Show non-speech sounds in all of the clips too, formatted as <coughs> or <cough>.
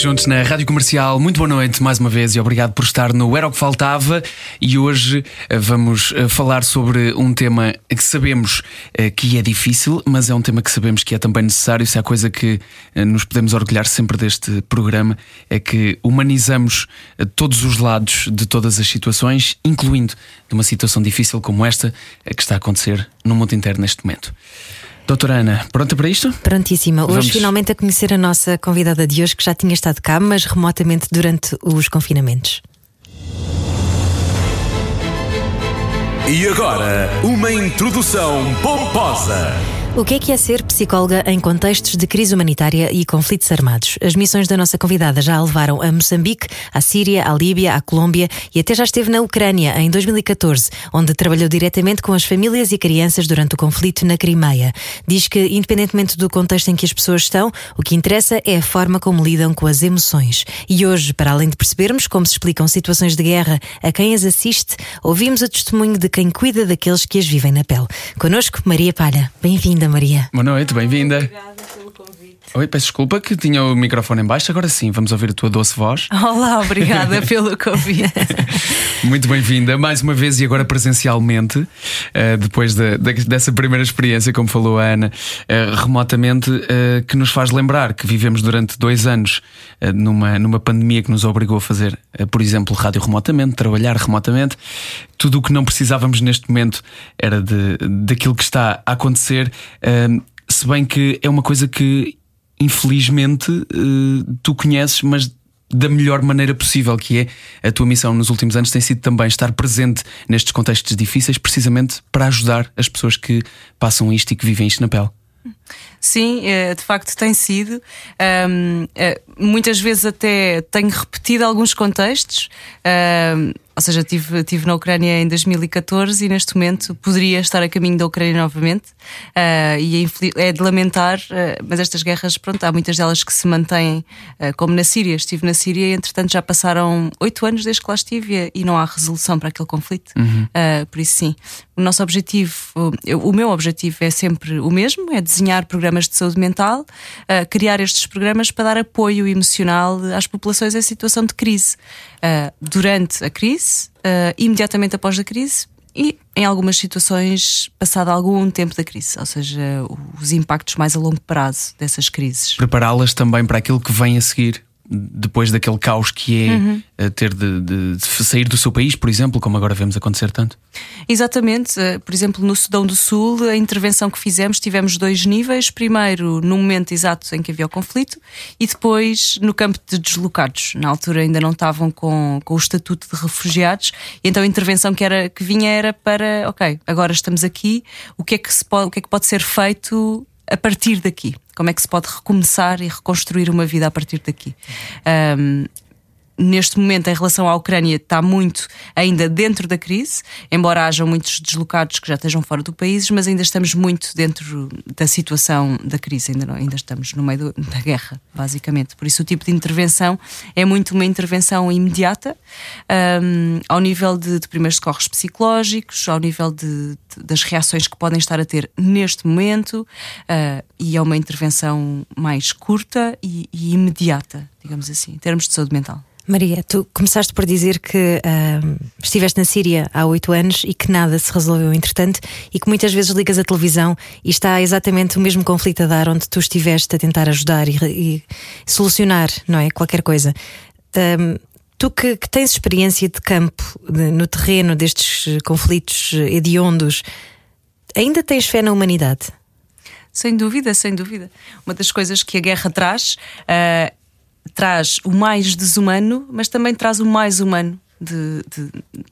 Juntos na Rádio Comercial, muito boa noite mais uma vez e obrigado por estar no Era o que Faltava. E hoje eh, vamos eh, falar sobre um tema que sabemos eh, que é difícil, mas é um tema que sabemos que é também necessário. Se há coisa que nos podemos orgulhar sempre deste programa é que humanizamos todos os lados de todas as situações, incluindo de uma situação difícil como esta que está a acontecer no mundo inteiro neste momento. Doutora Ana, pronta para isto? Prontíssima. Hoje, Vamos... finalmente, a conhecer a nossa convidada de hoje, que já tinha estado cá, mas remotamente durante os confinamentos. E agora, uma introdução pomposa. O que é que é ser psicóloga em contextos de crise humanitária e conflitos armados? As missões da nossa convidada já a levaram a Moçambique, à Síria, à Líbia, à Colômbia e até já esteve na Ucrânia em 2014, onde trabalhou diretamente com as famílias e crianças durante o conflito na Crimeia. Diz que, independentemente do contexto em que as pessoas estão, o que interessa é a forma como lidam com as emoções. E hoje, para além de percebermos como se explicam situações de guerra a quem as assiste, ouvimos o testemunho de quem cuida daqueles que as vivem na pele. Conosco, Maria Palha. Bem-vinda Maria. Boa noite, bem-vinda. Obrigada pelo convite. Oi, peço desculpa que tinha o microfone em baixo, agora sim, vamos ouvir a tua doce voz. Olá, <laughs> obrigada pelo convite. <laughs> Muito bem-vinda, mais uma vez e agora presencialmente, uh, depois de, de, dessa primeira experiência, como falou a Ana, uh, remotamente, uh, que nos faz lembrar que vivemos durante dois anos numa, numa pandemia que nos obrigou a fazer, por exemplo, rádio remotamente, trabalhar remotamente. Tudo o que não precisávamos neste momento era de, daquilo que está a acontecer se bem que é uma coisa que infelizmente tu conheces, mas da melhor maneira possível, que é a tua missão nos últimos anos tem sido também estar presente nestes contextos difíceis, precisamente para ajudar as pessoas que passam isto e que vivem isto na pele. Sim, é, de facto tem sido. É, muitas vezes até tenho repetido alguns contextos. Ou seja, estive tive na Ucrânia em 2014 e neste momento poderia estar a caminho da Ucrânia novamente. Uh, e é, é de lamentar, uh, mas estas guerras, pronto, há muitas delas que se mantêm, uh, como na Síria. Estive na Síria e, entretanto, já passaram oito anos desde que lá estive e não há resolução para aquele conflito. Uhum. por isso, sim, o nosso objetivo, o, o meu objetivo é sempre o mesmo: é desenhar programas de saúde mental, criar estes programas para dar apoio emocional às populações em situação de crise. durante a crise, crise, uh, imediatamente após a crise e em algumas situações passado algum tempo da crise, ou seja, os impactos mais a longo prazo dessas crises. Prepará-las também para aquilo que vem a seguir depois daquele caos que é uhum. Eh, ter de, de, de, sair do seu país, por exemplo, como agora vemos acontecer tanto? Exatamente. Eh, por exemplo, no Sudão do Sul, a intervenção que fizemos, tivemos dois níveis. Primeiro, no momento exato em que havia o conflito, e depois no campo de deslocados. Na altura ainda não estavam com, com o estatuto de refugiados, e então a intervenção que, era, que vinha era para, ok, agora estamos aqui, o que é que, se pode, o que, é que pode ser feito a partir daqui? Como é que se pode recomeçar e reconstruir uma vida a partir daqui? Um, neste momento, em relação à Ucrânia, está muito ainda dentro da crise, embora hajam muitos deslocados que já estejam fora do país, mas ainda estamos muito dentro da situação da crise, ainda, não, ainda estamos no meio do, da guerra, basicamente. Por isso, o tipo de intervenção é muito uma intervenção imediata, um, ao nível de, de, primeiros socorros psicológicos, ao nível de, de, das reações que podem estar a ter neste momento, uh, e é uma intervenção mais curta e, e imediata, digamos assim, em termos de saúde mental. Maria, tu começaste por dizer que uh, estiveste na Síria há oito anos e que nada se resolveu entretanto e que muitas vezes ligas a televisão e está exatamente o mesmo conflito a dar onde tu estiveste a tentar ajudar e, e solucionar, não é? Qualquer coisa. Tu que, que, tens experiência de campo de, no terreno destes conflitos hediondos, ainda tens fé na humanidade? Sem dúvida, sem dúvida. Uma das coisas que a guerra traz uh, traz o mais desumano, mas também traz o mais humano de, de,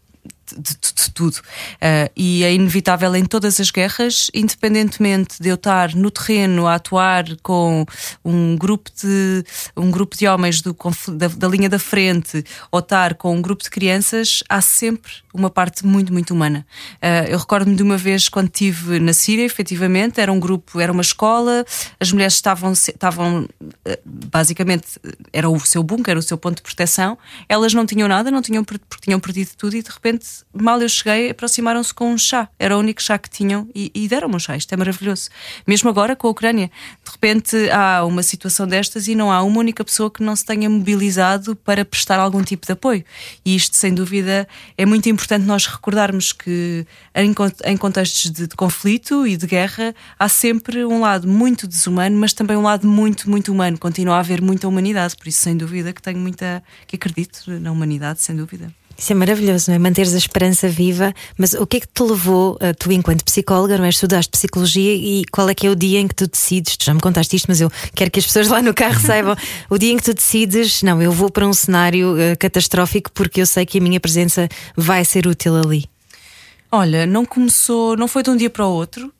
de, de, de tudo. Uh, e é inevitável em todas as guerras, independentemente de eu estar no terreno a atuar com um grupo de, um grupo de homens do, da, da linha da frente ou estar com um grupo de crianças, há sempre uma parte muito, muito humana. Uh, eu recordo-me de uma vez quando estive na Síria, efetivamente, era um grupo, era uma escola, as mulheres estavam, estavam uh, basicamente, era o seu bunker, o seu ponto de proteção, elas não tinham nada, não tinham, porque tinham perdido tudo e de repente, mal eu cheguei, aproximaram-se com um chá, era o único chá que tinham e, e deram-me um chá. Isto é maravilhoso. Mesmo agora com a Ucrânia, de repente há uma situação destas e não há uma única pessoa que não se tenha mobilizado para prestar algum tipo de apoio. E isto, sem dúvida, é muito importante nós recordarmos que em, em contextos de, de, conflito e de guerra há sempre um lado muito desumano, mas também um lado muito, muito humano. Continua a haver muita humanidade, por isso, sem dúvida, que tenho muita. que acredito na humanidade, sem dúvida. Isso é maravilhoso, não é? Manteres a esperança viva. Mas o que é que te levou, eh, tu enquanto psicóloga, não é? Estudaste psicologia e qual é que é o dia em que tu decides? Tu já me contaste isto, mas eu quero que as pessoas lá no carro <laughs> saibam. o dia em que tu decides, não, eu vou para um cenário uh, catastrófico porque eu sei que a minha presença vai ser útil ali. Olha, não começou, não foi de um dia para o outro,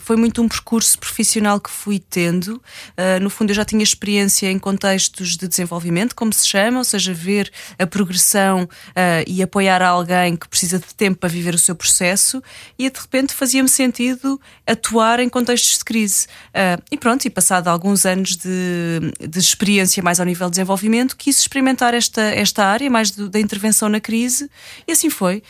foi muito um percurso profissional que fui tendo. Uh, no fundo, eu já tinha experiência em contextos de desenvolvimento, como se chama, ou seja, ver a progressão uh, e apoiar alguém que precisa de tempo para viver o seu processo, e de repente fazia-me sentido atuar em contextos de crise. Uh, e pronto, e passado alguns anos de, de, experiência mais ao nível de desenvolvimento, quis experimentar esta, esta área mais do, da intervenção na crise, e assim foi.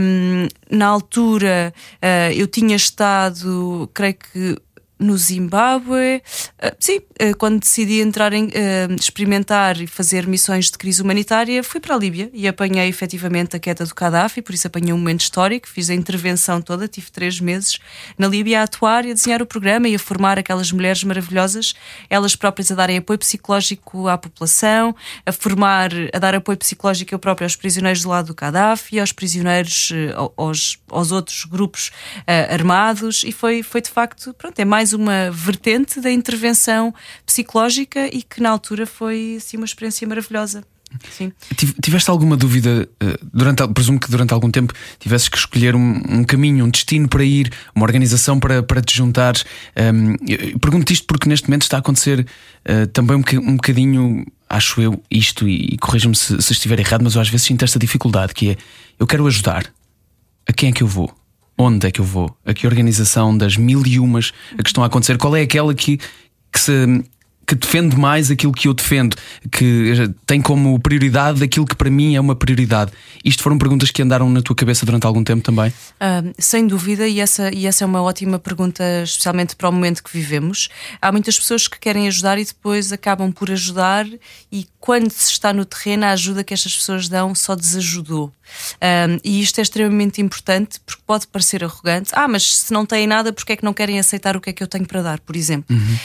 Um, na altura uh, eu tinha estado, creio que no Zimbábue. Uh, sim, uh, quando decidi entrar em uh, experimentar e fazer missões de crise humanitária, fui para a Líbia e apanhei efetivamente a queda do Gaddafi, por isso apanhei um momento histórico, fiz a intervenção toda, tive três meses na Líbia a atuar e a desenhar o programa e a formar aquelas mulheres maravilhosas, elas próprias a darem apoio psicológico à população, a formar, a dar apoio psicológico eu próprio aos prisioneiros do lado do Gaddafi, aos prisioneiros, aos, aos outros grupos armados e foi, foi de facto, pronto, é mais uma vertente da intervenção psicológica e que na altura foi assim, uma experiência maravilhosa. Sim. Tiveste alguma dúvida eh, durante, presumo que durante algum tempo tivesses que escolher um, um caminho, um destino para ir, uma organização para, para te juntares? Um, Pergunto isto porque neste momento está a acontecer uh, também um, um bocadinho, acho eu, isto, e, e corrijam-me se, se estiver errado, mas eu às vezes sinto esta dificuldade que é eu quero ajudar. A quem é que eu vou? onde é que eu vou? A que organização das mil e umas que estão a acontecer? Qual é aquela que, que se que defende mais aquilo que eu defendo, que tem como prioridade aquilo que para mim é uma prioridade. Isto foram perguntas que andaram na tua cabeça durante algum tempo também? Uh, sem dúvida, e essa, e essa é uma ótima pergunta, especialmente para o momento que vivemos. Há muitas pessoas que querem ajudar e depois acabam por ajudar, e quando se está no terreno, a ajuda que estas pessoas dão só desajudou. Um, e isto é extremamente importante porque pode parecer arrogante. Ah, mas se não têm nada, porque é que não querem aceitar o que é que eu tenho para dar, por exemplo? Uhum.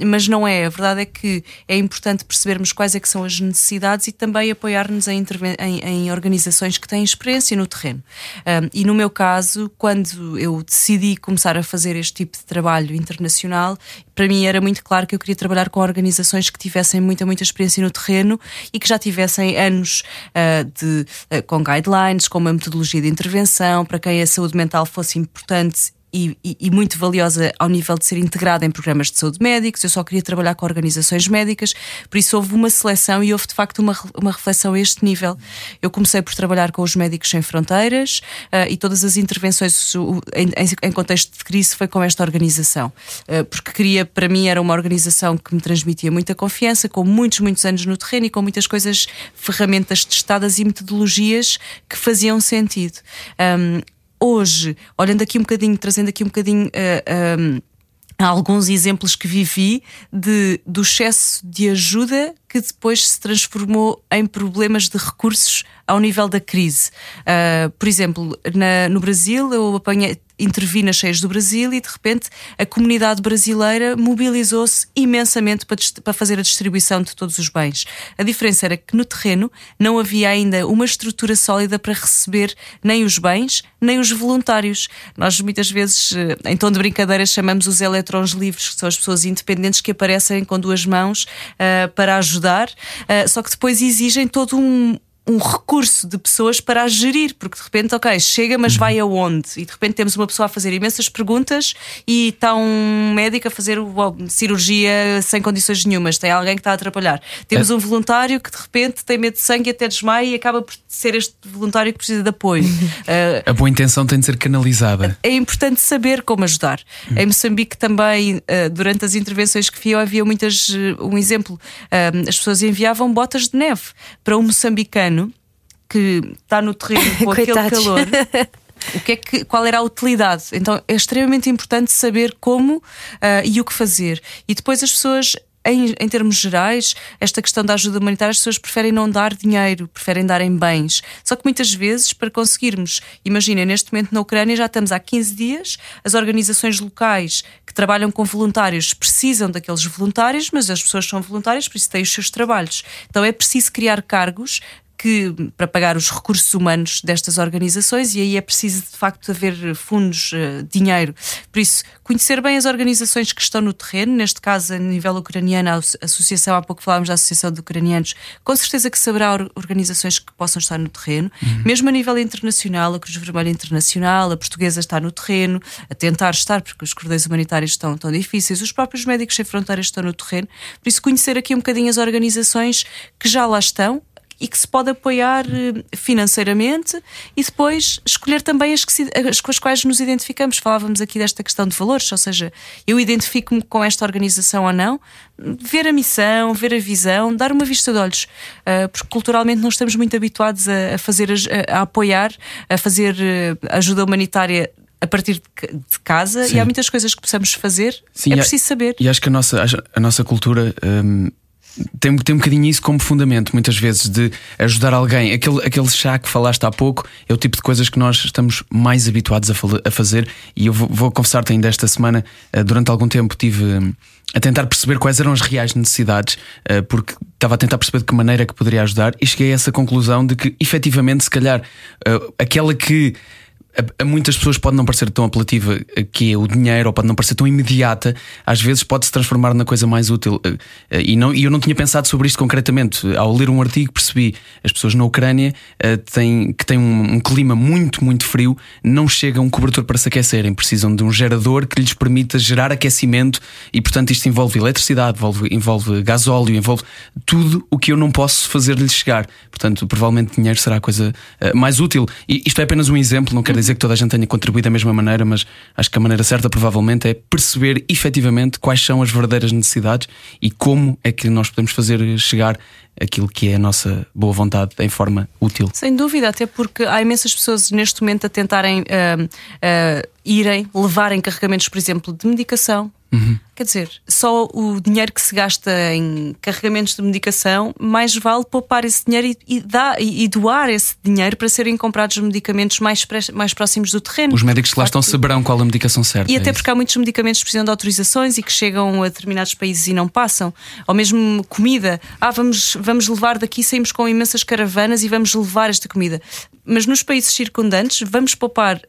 Um, mas não é. A verdade é que é importante percebermos quais é que são as necessidades e também apoiar-nos em, em, em, organizações que têm experiência no terreno. Um, e no meu caso, quando eu decidi começar a fazer este tipo de trabalho internacional, para mim era muito claro que eu queria trabalhar com organizações que tivessem muita, muita experiência no terreno e que já tivessem anos uh, de, uh, com guidelines, com uma metodologia de intervenção, para quem a saúde mental fosse importante e, e, muito valiosa ao nível de ser integrada em programas de saúde médicos. Eu só queria trabalhar com organizações médicas, por isso houve uma seleção e houve de facto uma, uma reflexão a este nível. Eu comecei por trabalhar com os Médicos Sem Fronteiras uh, e todas as intervenções em, em, contexto de crise foi com esta organização, uh, porque queria, para mim, era uma organização que me transmitia muita confiança, com muitos, muitos anos no terreno e com muitas coisas, ferramentas testadas e metodologias que faziam sentido. Um, hoje, olhando aqui um bocadinho, trazendo aqui um bocadinho. Uh, eh, um, ehm, alguns exemplos que vivi de, do excesso de ajuda que depois se transformou em problemas de recursos ao nível da crise. Uh, por exemplo, na, no Brasil, eu apanhei, intervi nas cheias do Brasil e de repente a comunidade brasileira mobilizou-se imensamente para, para, fazer a distribuição de todos os bens. A diferença era que no terreno não havia ainda uma estrutura sólida para receber nem os bens, nem os voluntários. Nós muitas vezes, eh, em tom de brincadeira, chamamos os eletrões livres, que são as pessoas independentes que aparecem com duas mãos uh, para ajudar, uh, só que depois exigem todo um, um recurso de pessoas para a gerir, porque de repente, ok, chega, mas vai aonde? E de repente temos uma pessoa a fazer imensas perguntas e está um médico a fazer cirurgia sem condições nenhumas, tem alguém que está a atrapalhar. Temos é. um voluntário que de repente tem medo de sangue e até desmaia e acaba por ser este voluntário que precisa de apoio. uh, <laughs> a boa intenção tem de ser canalizada. É importante saber como ajudar. Hum. Em Moçambique também, uh, durante as intervenções que fiz, havia muitas. Uh, um exemplo, as pessoas enviavam botas de neve para um moçambicano que está no terreno <laughs> com aquele calor. O que é que, qual era a utilidade? Então é extremamente importante saber como uh, e o que fazer. E depois as pessoas em, em, termos gerais, esta questão da ajuda humanitária, as pessoas preferem não dar dinheiro, preferem dar em bens. Só que muitas vezes, para conseguirmos, imaginem, neste momento na Ucrânia já estamos há 15 dias, as organizações locais que trabalham com voluntários precisam daqueles voluntários, mas as pessoas são voluntárias, por isso têm os seus trabalhos. Então é preciso criar cargos que, para pagar os recursos humanos destas organizações e aí é preciso de facto haver fundos, uh, dinheiro. Por isso, conhecer bem as organizações que estão no terreno, neste caso a nível ucraniano, a associação, há pouco falámos da Associação de Ucranianos, com certeza que saberá organizações que possam estar no terreno, uhum. mesmo a nível internacional, a Cruz Vermelha Internacional, a Portuguesa está no terreno, a tentar estar, porque os cordões humanitários estão tão difíceis, os próprios médicos sem fronteiras estão no terreno, por isso conhecer aqui um bocadinho as organizações que já lá estão, e que se pode apoiar eh, financeiramente e depois escolher também as, que se, as com as quais nos identificamos. Falávamos aqui desta questão de valores, ou seja, eu identifico-me com esta organização ou não, ver a missão, ver a visão, dar uma vista de olhos, uh, porque culturalmente não estamos muito habituados a, fazer, a, a, apoiar, a fazer uh, ajuda humanitária a partir de casa Sim. e há muitas coisas que possamos fazer, Sim, é preciso saber. E acho que a nossa, a nossa cultura. Um tem, tem um bocadinho isso como fundamento, muitas vezes, de ajudar alguém. Aquele, aquele chá que falaste há pouco é o tipo de coisas que nós estamos mais habituados a, a fazer. E eu vou, vou confessar-te ainda esta semana, eh, durante algum tempo, tive hum, a tentar perceber quais eram as reais necessidades, eh, porque estava a tentar perceber de que maneira é que poderia ajudar, e cheguei a essa conclusão de que, efetivamente, se calhar, eh, aquela que a, a, muitas pessoas pode não parecer tão apelativa que é o dinheiro, ou pode não parecer tão imediata, às vezes pode se transformar na coisa mais útil. Eh, eh, e, não, e eu não tinha pensado sobre isto concretamente. Ao ler um artigo, percebi as pessoas na Ucrânia têm, que têm um, um, clima muito, muito frio, não chegam um cobertor para se aquecerem, precisam de um gerador que lhes permita gerar aquecimento e, portanto, isto envolve eletricidade, envolve, envolve gasóleo, envolve tudo o que eu não posso fazer-lhes chegar. Portanto, provavelmente dinheiro será a coisa mais útil. E isto é apenas um exemplo, não quer dizer dizer que toda a gente tenha contribuído da mesma maneira, mas acho que a maneira certa provavelmente é perceber efetivamente quais são as verdadeiras necessidades e como é que nós podemos fazer chegar aquilo que é a nossa boa vontade em forma útil. Sem dúvida, até porque há imensas pessoas neste momento a tentarem uh, uh, irem, levarem carregamentos, por exemplo, de medicação, Uhum. Quer dizer, só o dinheiro que se gasta em carregamentos de medicação, mais vale poupar esse dinheiro e, e, dar, e, e doar esse dinheiro para serem comprados medicamentos mais, mais próximos do terreno. Os médicos que lá estão saberão qual a medicação certa. E é até porque há muitos medicamentos que precisam de autorizações e que chegam a determinados países e não passam. Ou mesmo comida. Ah, vamos, vamos levar daqui, saímos com imensas caravanas e vamos levar esta comida. Mas nos países circundantes, vamos poupar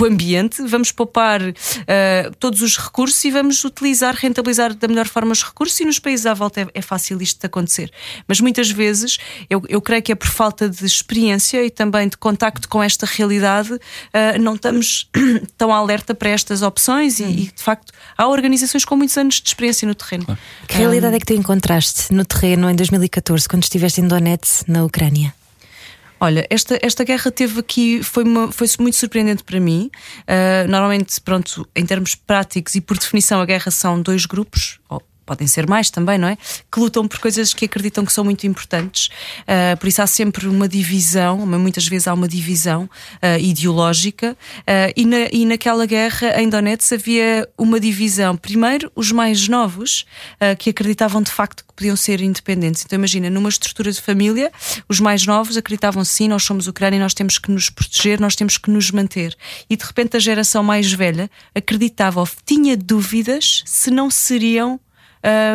o, ambiente, vamos poupar uh, todos os recursos e vamos utilizar, rentabilizar da melhor forma os recursos e nos países à volta é, é fácil isto acontecer. Mas muitas vezes eu, eu, creio que é por falta de experiência e também de contacto com esta realidade, uh, não estamos <clears throat> tão alerta para estas opções e, e, de facto há organizações com muitos anos de experiência no terreno. Que realidade é que tu encontraste no terreno em 2014, quando estiveste em Donetsk, na Ucrânia? Olha, esta, esta guerra teve aqui, foi, uma, foi muito surpreendente para mim. Uh, normalmente, pronto, em termos práticos e por definição, a guerra são dois grupos, podem ser mais também, não é? Que lutam por coisas que acreditam que são muito importantes. Uh, por isso há sempre uma divisão, muitas vezes há uma divisão uh, ideológica. Uh, e, na, e naquela guerra em Donetsk havia uma divisão. Primeiro, os mais novos, que acreditavam de facto que podiam ser independentes. Então imagina, numa estrutura de família, os mais novos acreditavam sim, nós somos Ucrânia, nós temos que nos proteger, nós temos que nos manter. E de repente a geração mais velha acreditava ou tinha dúvidas se não seriam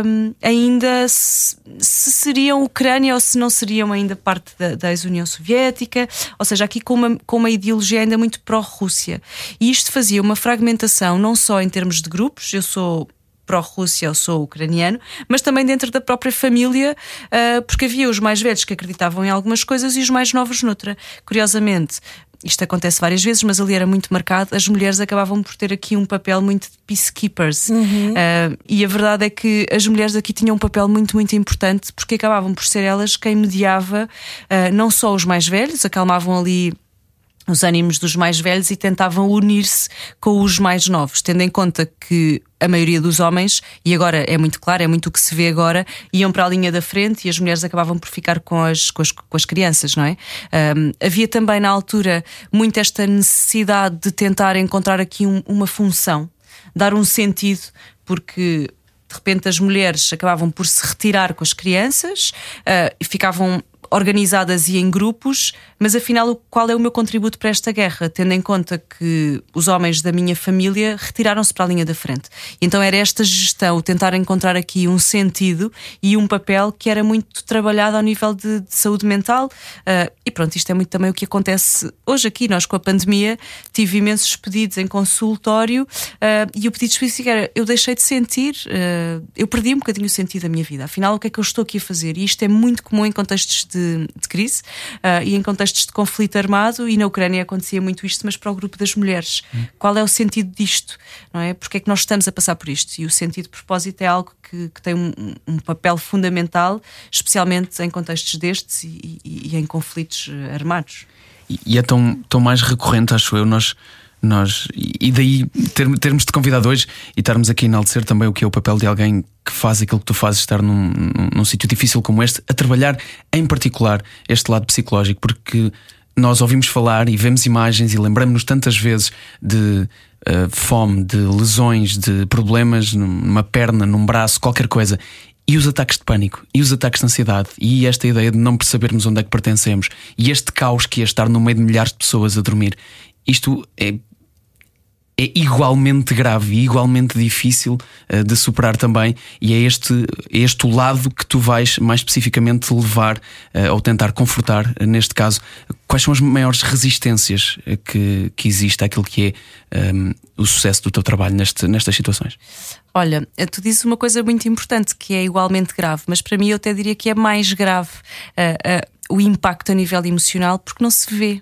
um, ainda se, se, seriam Ucrânia ou se não seriam ainda parte da, da ex-União Soviética, ou seja, aqui com uma, com uma ideologia ainda muito pró-Rússia. E isto fazia uma fragmentação, não só em termos de grupos, eu sou pró-Rússia ou sou ucraniano, mas também dentro da própria família, uh, porque havia os mais velhos que acreditavam em algumas coisas e os mais novos noutra. Curiosamente, isto acontece várias vezes, mas ali era muito marcado, as mulheres acabavam por ter aqui um papel muito de peacekeepers. Uhum. Uh, e a verdade é que as mulheres aqui tinham um papel muito, muito importante, porque acabavam por ser elas quem mediava uh, não só os mais velhos, acalmavam ali os ânimos dos mais velhos e tentavam unir-se com os mais novos, tendo em conta que a maioria dos homens, e agora é muito claro, é muito o que se vê agora, iam para a linha da frente e as mulheres acabavam por ficar com as, com as, com as crianças, não é? Um, havia também na altura muito esta necessidade de tentar encontrar aqui um, uma função, dar um sentido, porque de repente as mulheres acabavam por se retirar com as crianças uh, e ficavam organizadas e em grupos, mas afinal, qual é o meu contributo para esta guerra, tendo em conta que os homens da minha família retiraram-se para a linha da frente. Então era esta gestão, tentar encontrar aqui um sentido e um papel que era muito trabalhado ao nível de, de saúde mental. Uh, e pronto, isto é muito também o que acontece hoje aqui. Nós, com a pandemia, tive imensos pedidos em consultório uh, e o pedido específico era: eu deixei de sentir, uh, eu perdi um bocadinho o sentido da minha vida. Afinal, o que é que eu estou aqui a fazer? E isto é muito comum em contextos de de, crise uh, e em contextos de conflito armado, e na Ucrânia acontecia muito isto, mas para o grupo das mulheres. Hum. Qual é o sentido disto? Não é? Porque é que nós estamos a passar por isto? E o sentido de propósito é algo que, que tem um, um, papel fundamental, especialmente em contextos destes e, e, e em conflitos ah, armados. E, e é tão, tão mais recorrente, acho eu, nós nós, e daí ter, termos te convidado hoje e estarmos aqui a enaltecer também o que é o papel de alguém que faz aquilo que tu fazes, estar num, num, num sítio difícil como este, a trabalhar em particular este lado psicológico, porque nós ouvimos falar e vemos imagens e lembramos-nos tantas vezes de uh, fome, de lesões, de problemas numa perna, num braço, qualquer coisa. E os ataques de pânico, e os ataques de ansiedade, e esta ideia de não percebermos onde é que pertencemos, e este caos que é estar no meio de milhares de pessoas a dormir. Isto é é igualmente grave e igualmente difícil uh, de superar também, e é este, é este o lado que tu vais mais especificamente levar uh, ou tentar confortar, uh, neste caso. Quais são as maiores resistências que, que existe àquilo que é um, o sucesso do teu trabalho neste, nestas situações? Olha, tu dizes uma coisa muito importante que é igualmente grave, mas para mim eu até diria que é mais grave o impacto a nível emocional porque não se vê.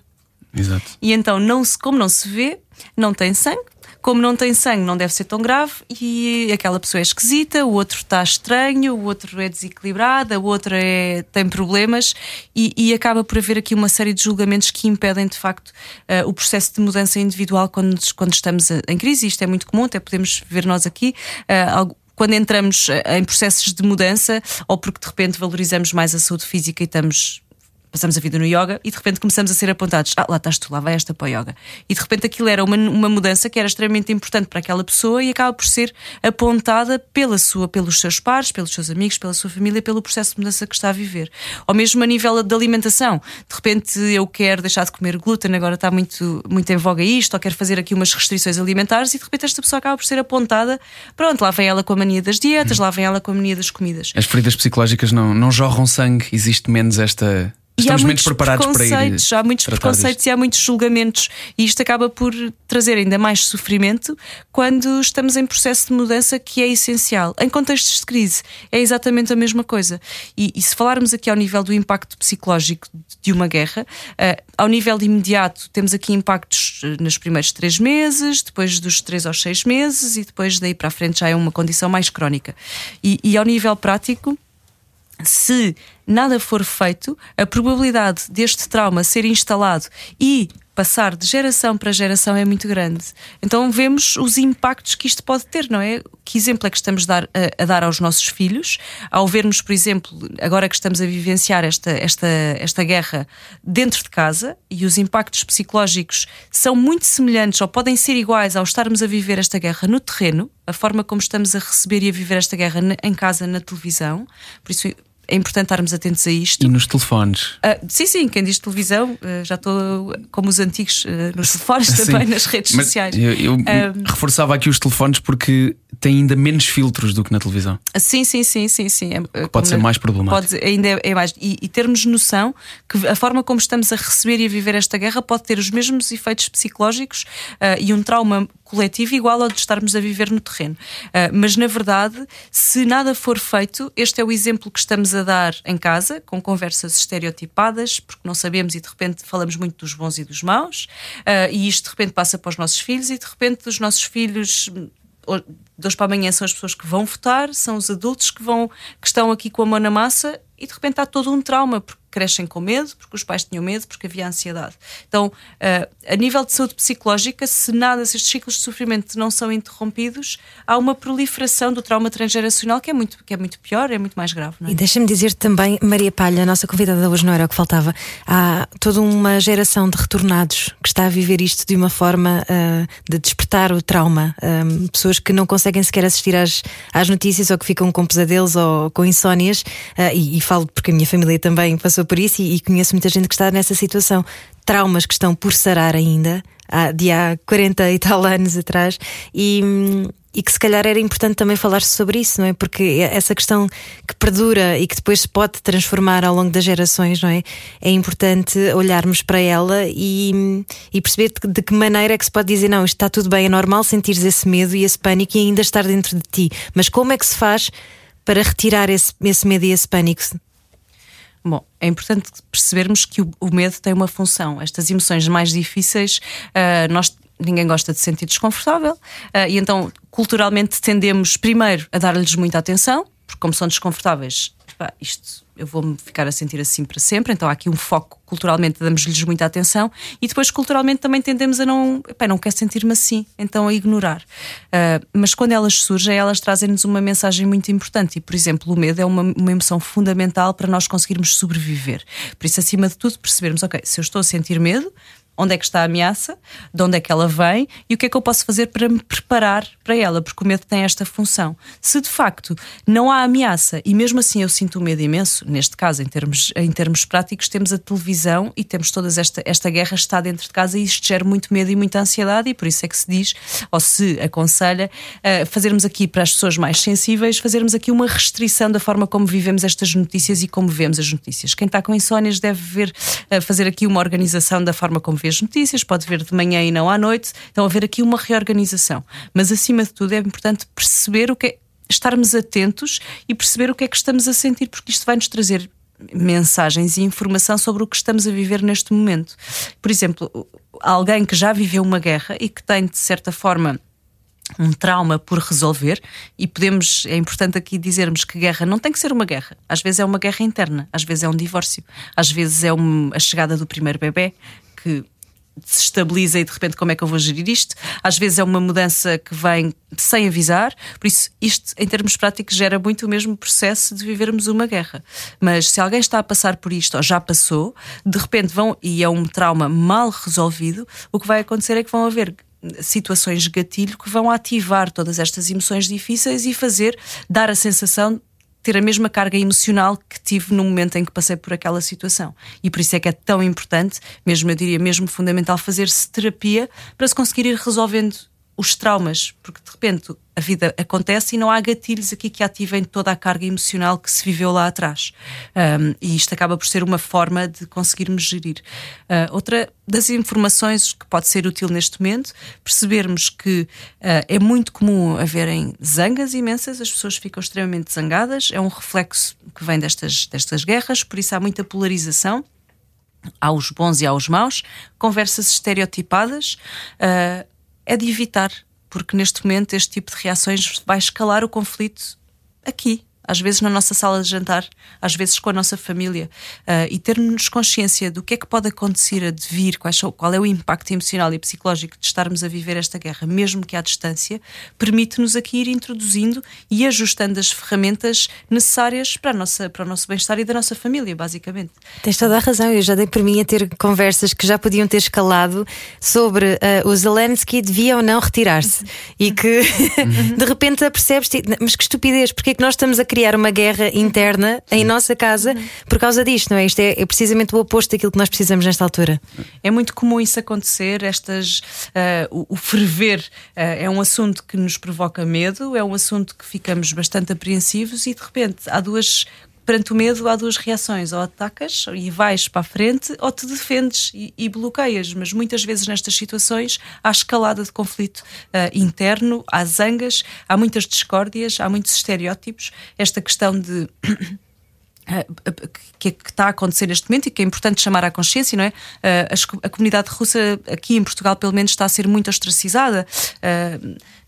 Exato. E então, não se, como não se vê, não tem sangue. Como não tem sangue, não deve ser tão grave e aquela pessoa é esquisita, o outro está estranho, o outro é desequilibrado, a outra é, tem problemas e, e, acaba por haver aqui uma série de julgamentos que impedem de facto uh, o processo de mudança individual quando, quando estamos em crise. Isto é muito comum, até podemos ver nós aqui. Uh, quando entramos em processos de mudança ou porque de repente valorizamos mais a saúde física e estamos passamos a vida no yoga e de repente começamos a ser apontados. Ah, lá estás tu, lá vai esta para o yoga. E de repente aquilo era uma, uma mudança que era extremamente importante para aquela pessoa e acaba por ser apontada pela sua, pelos seus pares, pelos seus amigos, pela sua família, pelo processo de mudança que está a viver. Ou mesmo a nível da alimentação. De repente eu quero deixar de comer glúten, agora está muito, muito em voga isto, ou quero fazer aqui umas restrições alimentares e de repente esta pessoa acaba por ser apontada. Pronto, lá vem ela com a mania das dietas, lá vem ela com a mania das comidas. As feridas psicológicas não, não jorram sangue, existe menos esta Estamos menos preparados para ir. Há muitos preconceitos disto. e há muitos julgamentos, e isto acaba por trazer ainda mais sofrimento quando estamos em processo de mudança que é essencial. Em contextos de crise, é exatamente a mesma coisa. E, e se falarmos aqui ao nível do impacto psicológico de uma guerra, uh, ao nível imediato, temos aqui impactos eh, nos primeiros três meses, depois dos três aos seis meses, e depois daí para a frente já é uma condição mais crónica. E, e ao nível prático, se nada for feito, a probabilidade deste trauma ser instalado e passar de geração para geração é muito grande. Então vemos os impactos que isto pode ter, não é? Que exemplo é que estamos a dar, a, a dar aos nossos filhos ao vermos, por exemplo, agora que estamos a vivenciar esta, esta, esta guerra dentro de casa e os impactos psicológicos são muito semelhantes ou podem ser iguais ao estarmos a viver esta guerra no terreno, a forma como estamos a receber e a viver esta guerra em casa, na televisão. Por isso é importante estarmos atentos a isto. E nos telefones? Uh, sim, sim, quem diz televisão, uh, já estou como os antigos uh, nos telefones <laughs> também, nas redes sociais. Eu, eu reforçava aqui os telefones porque têm ainda menos filtros do que na televisão. Sim, sim, sim, sim, sim. É, pode ser na, mais problemático. Pode, ainda é, é mais. E, e, termos noção que a forma como estamos a receber e a viver esta guerra pode ter os mesmos efeitos psicológicos e um trauma coletivo igual ao de estarmos a viver no terreno. Uh, mas, na verdade, se nada for feito, este é o exemplo que estamos a dar em casa, com conversas estereotipadas, porque não sabemos e de repente falamos muito dos bons e dos maus, uh, e isto de repente passa para os nossos filhos, e de repente os nossos filhos de hoje para amanhã são as pessoas que vão votar, são os adultos que vão que estão aqui com a mão na massa e de repente há todo um trauma, porque crescem com medo, porque os pais tinham medo, porque havia ansiedade. Então, uh, a nível de saúde psicológica, se nada, se estes ciclos de sofrimento não são interrompidos, há uma proliferação do trauma transgeracional que é muito, que é muito pior, é muito mais grave. É? E deixa-me dizer também, Maria Palha, a nossa convidada hoje não era o que faltava, há toda uma geração de retornados que está a viver isto de uma forma uh, de despertar o trauma. Um, eh, pessoas que não conseguem sequer assistir às, às notícias ou que ficam com pesadelos ou com insónias, uh, e, e falo porque a minha família também passou por isso e, e conheço muita gente que está nessa situação. Traumas que estão por sarar ainda, há, de há 40 e tal anos atrás, e, e que se calhar era importante também falar sobre isso, não é? Porque essa questão que perdura e que depois se pode transformar ao longo das gerações, não é? É importante olharmos para ela e, e perceber de, de que maneira é que se pode dizer: não, isto está tudo bem, é normal sentires esse medo e esse pânico e ainda estar dentro de ti, mas como é que se faz para retirar esse, esse medo e esse pânico Bom, é importante percebermos que o, o medo tem uma função. Estas emoções mais difíceis, uh, nós ninguém gosta de se sentir desconfortável, uh, e então culturalmente tendemos primeiro a dar-lhes muita atenção, porque como são desconfortáveis, pá, isto eu vou-me ficar a sentir assim para sempre. Então há aqui um foco, culturalmente damos-lhes muita atenção e depois culturalmente também tendemos a não, pá, não quer sentir-me assim, então a ignorar. Uh, mas quando elas surgem, elas trazem-nos uma mensagem muito importante e, por exemplo, o medo é uma, uma emoção fundamental para nós conseguirmos sobreviver. Por isso, acima de tudo, percebermos, ok, se eu estou a sentir medo, onde é que está a ameaça, de onde é que ela vem e o que é que eu posso fazer para me preparar para ela, porque o medo tem esta função. Se de facto não há ameaça e mesmo assim eu sinto um medo imenso, neste caso, em termos, em termos práticos, temos a televisão e temos toda esta, esta guerra está dentro de casa e isto gera muito medo e muita ansiedade, e por isso é que se diz, ou se aconselha, uh, fazermos aqui para as pessoas mais sensíveis, fazermos aqui uma restrição da forma como vivemos estas notícias e como vemos as notícias. Quem está com insónias deve ver, uh, fazer aqui uma organização da forma como vê as notícias, pode ver de manhã e não à noite. Então, haver aqui uma reorganização. Mas, acima de tudo, é importante perceber o que é, estarmos atentos e perceber o que é que estamos a sentir, porque isto vai nos trazer mensagens e informação sobre o que estamos a viver neste momento. Por exemplo, alguém que já viveu uma guerra e que tem, de certa forma, um trauma por resolver e podemos, é importante aqui dizermos que guerra não tem que ser uma guerra. Às vezes é uma guerra interna, às vezes é um divórcio, às vezes é um, a chegada do primeiro bebê que se estabiliza e de repente como é que eu vou gerir isto. Às vezes é uma mudança que vem sem avisar, por isso isto em termos práticos gera muito o mesmo processo de vivermos uma guerra. Mas se alguém está a passar por isto ou já passou, de repente vão e é um trauma mal resolvido, o que vai acontecer é que vão haver situações de gatilho que vão ativar todas estas emoções difíceis e fazer dar a sensação ter a mesma carga emocional que tive no momento em que passei por aquela situação. E por isso é que é tão importante, mesmo eu diria mesmo fundamental, fazer-se terapia para se conseguir ir resolvendo os traumas, porque de repente a vida acontece e não há gatilhos aqui que ativem toda a carga emocional que se viveu lá atrás. Um, e isto acaba por ser uma forma de conseguirmos gerir. Uh, outra das informações que pode ser útil neste momento, percebermos que uh, é muito comum haverem zangas imensas, as pessoas ficam extremamente zangadas, é um reflexo que vem destas, destas guerras, por isso há muita polarização há os bons e há os maus, conversas estereotipadas. Uh, é de evitar, porque neste momento este tipo de reações vai escalar o conflito aqui, às vezes na nossa sala de jantar, às vezes com a nossa família, uh, e termos consciência do que é que pode acontecer a devir, qual é o impacto emocional e psicológico de estarmos a viver esta guerra, mesmo que à distância, permite-nos aqui ir introduzindo e ajustando as ferramentas necessárias para, nossa, para o nosso bem-estar e da nossa família, basicamente. Tens toda a razão, eu já dei por mim a ter conversas que já podiam ter escalado sobre uh, o Zelensky devia ou não retirar-se. E que <laughs> de repente apercebes, mas que estupidez, porque é que nós estamos a criar criar uma guerra interna em nossa casa por causa disto, não é? Isto é, é, precisamente o oposto daquilo que nós precisamos nesta altura. É muito comum isso acontecer, estas, uh, o, o, ferver uh, é um assunto que nos provoca medo, é um assunto que ficamos bastante apreensivos e de repente há duas perante o medo há duas reações: ou atacas e vais para a frente, ou te defendes e, e bloqueias. Mas muitas vezes nestas situações há escalada de conflito uh, interno, há zangas, há muitas discórdias, há muitos estereótipos. Esta questão de. <coughs> que, que, está a acontecer neste momento e que é importante chamar à consciência, não é? A, comunidade russa aqui em Portugal, pelo menos, está a ser muito ostracizada.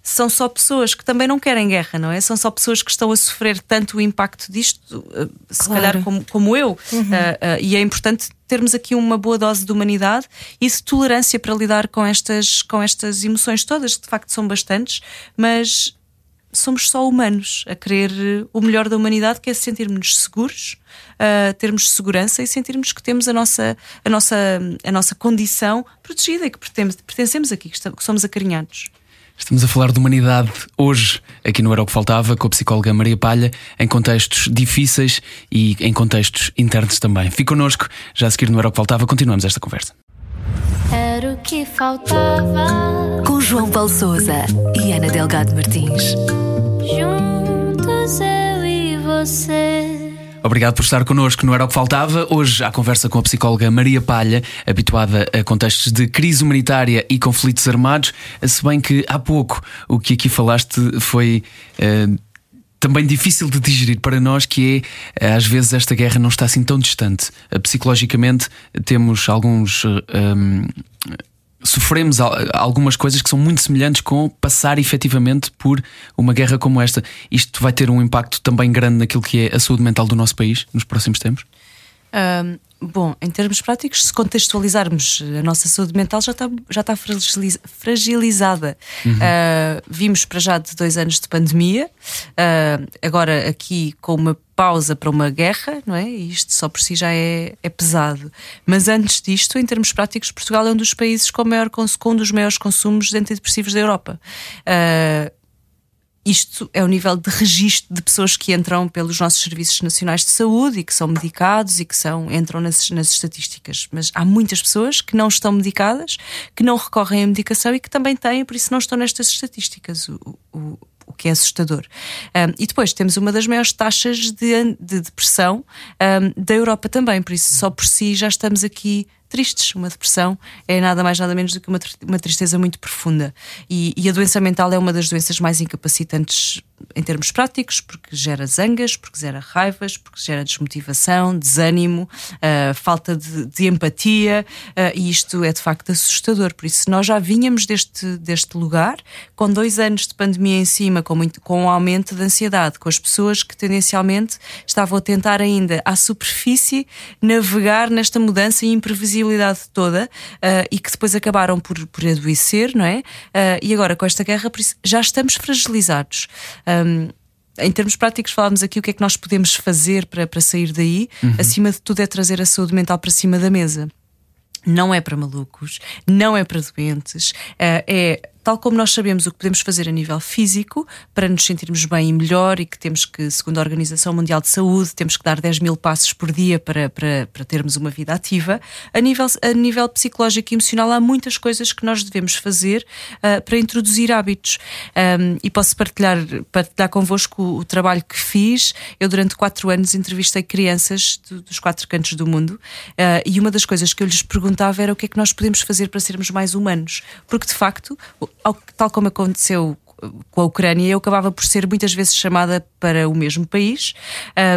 São só pessoas que também não querem guerra, não é? São só pessoas que estão a sofrer tanto o impacto disto, se claro. calhar como, como eu. Uhum. E é importante termos aqui uma boa dose de humanidade e de tolerância para lidar com estas, com estas emoções todas, que de facto são bastantes, mas somos só humanos a querer o melhor da humanidade, que é sentirmos seguros, uh, termos segurança e sentirmos que temos a nossa, a nossa, a nossa condição protegida e que pertencemos aqui, que somos acarinhados. Estamos a falar de humanidade hoje, aqui no Era o que Faltava, com a psicóloga Maria Palha, em contextos difíceis e em contextos internos também. Fique connosco, já a seguir no Era o que Faltava, continuamos esta conversa. Era o que faltava. Com João Paulo Souza e Ana Delgado Martins. Juntos eu e você. Obrigado por estar connosco, não era o que faltava. Hoje, a conversa com a psicóloga Maria Palha, habituada a contextos de crise humanitária e conflitos armados. Se bem que há pouco o que aqui falaste foi. Uh, também difícil de digerir para nós, que é eh, às vezes esta guerra não está assim tão distante. Eh, psicologicamente temos alguns um, sofremos algumas coisas que são muito semelhantes com passar efetivamente por uma guerra como esta. Isto vai ter um impacto também grande naquilo que é a saúde mental do nosso país nos próximos tempos? Um, bom, em termos práticos, se contextualizarmos a nossa saúde mental, já está, já está fragilizada. Uhum. Uh, vimos para já de dois anos de pandemia, uh, agora aqui com uma pausa para uma guerra, não é? E isto só por si já é, é pesado. Mas antes disto, em termos práticos, Portugal é um dos países com, maior, com um dos maiores consumos de antidepressivos da Europa. Uh, isto é o nível de registro de pessoas que entram pelos nossos serviços nacionais de saúde e que são medicados e que são, entram nas, nas estatísticas. Mas há muitas pessoas que não estão medicadas, que não recorrem à medicação e que também têm, por isso não estão nestas estatísticas. O, o, o que é assustador. Um, e depois temos uma das maiores taxas de, de depressão um, da Europa também, por isso só por si já estamos aqui tristes. Uma depressão é nada mais, nada menos do que uma, uma tristeza muito profunda. E, e, a doença mental é uma das doenças mais incapacitantes em termos práticos, porque gera zangas, porque gera raivas, porque gera desmotivação, desânimo, uh, falta de, de empatia, uh, e isto é de facto assustador. Por isso, nós já vinhamos deste, deste lugar, com dois anos de pandemia em cima, com, muito, com um aumento de ansiedade, com as pessoas que tendencialmente estavam a tentar ainda à superfície navegar nesta mudança e imprevisibilidade toda, uh, e que depois acabaram por, por adoecer, não é? e agora, com esta guerra, já estamos fragilizados. Um, em termos práticos, falámos aqui o que é que nós podemos fazer para, para sair daí. Uhum. Acima de tudo, é trazer a saúde mental para cima da mesa. Não é para malucos, não é para doentes, uh, é tal como nós sabemos o que podemos fazer a nível físico para nos sentirmos bem e melhor e que temos que, segundo a Organização Mundial de Saúde, temos que dar 10 mil passos por dia para, para, para termos uma vida ativa, a nível, a nível psicológico e emocional há muitas coisas que nós devemos fazer uh, para introduzir hábitos. Um, e posso partilhar, partilhar convosco o, o, trabalho que fiz. Eu, durante quatro anos, entrevistei crianças do, dos quatro cantos do mundo uh, e uma das coisas que eu lhes perguntava era o que é que nós podemos fazer para sermos mais humanos. Porque, de facto, tal como aconteceu com a Ucrânia, eu acabava por ser muitas vezes chamada para o mesmo país,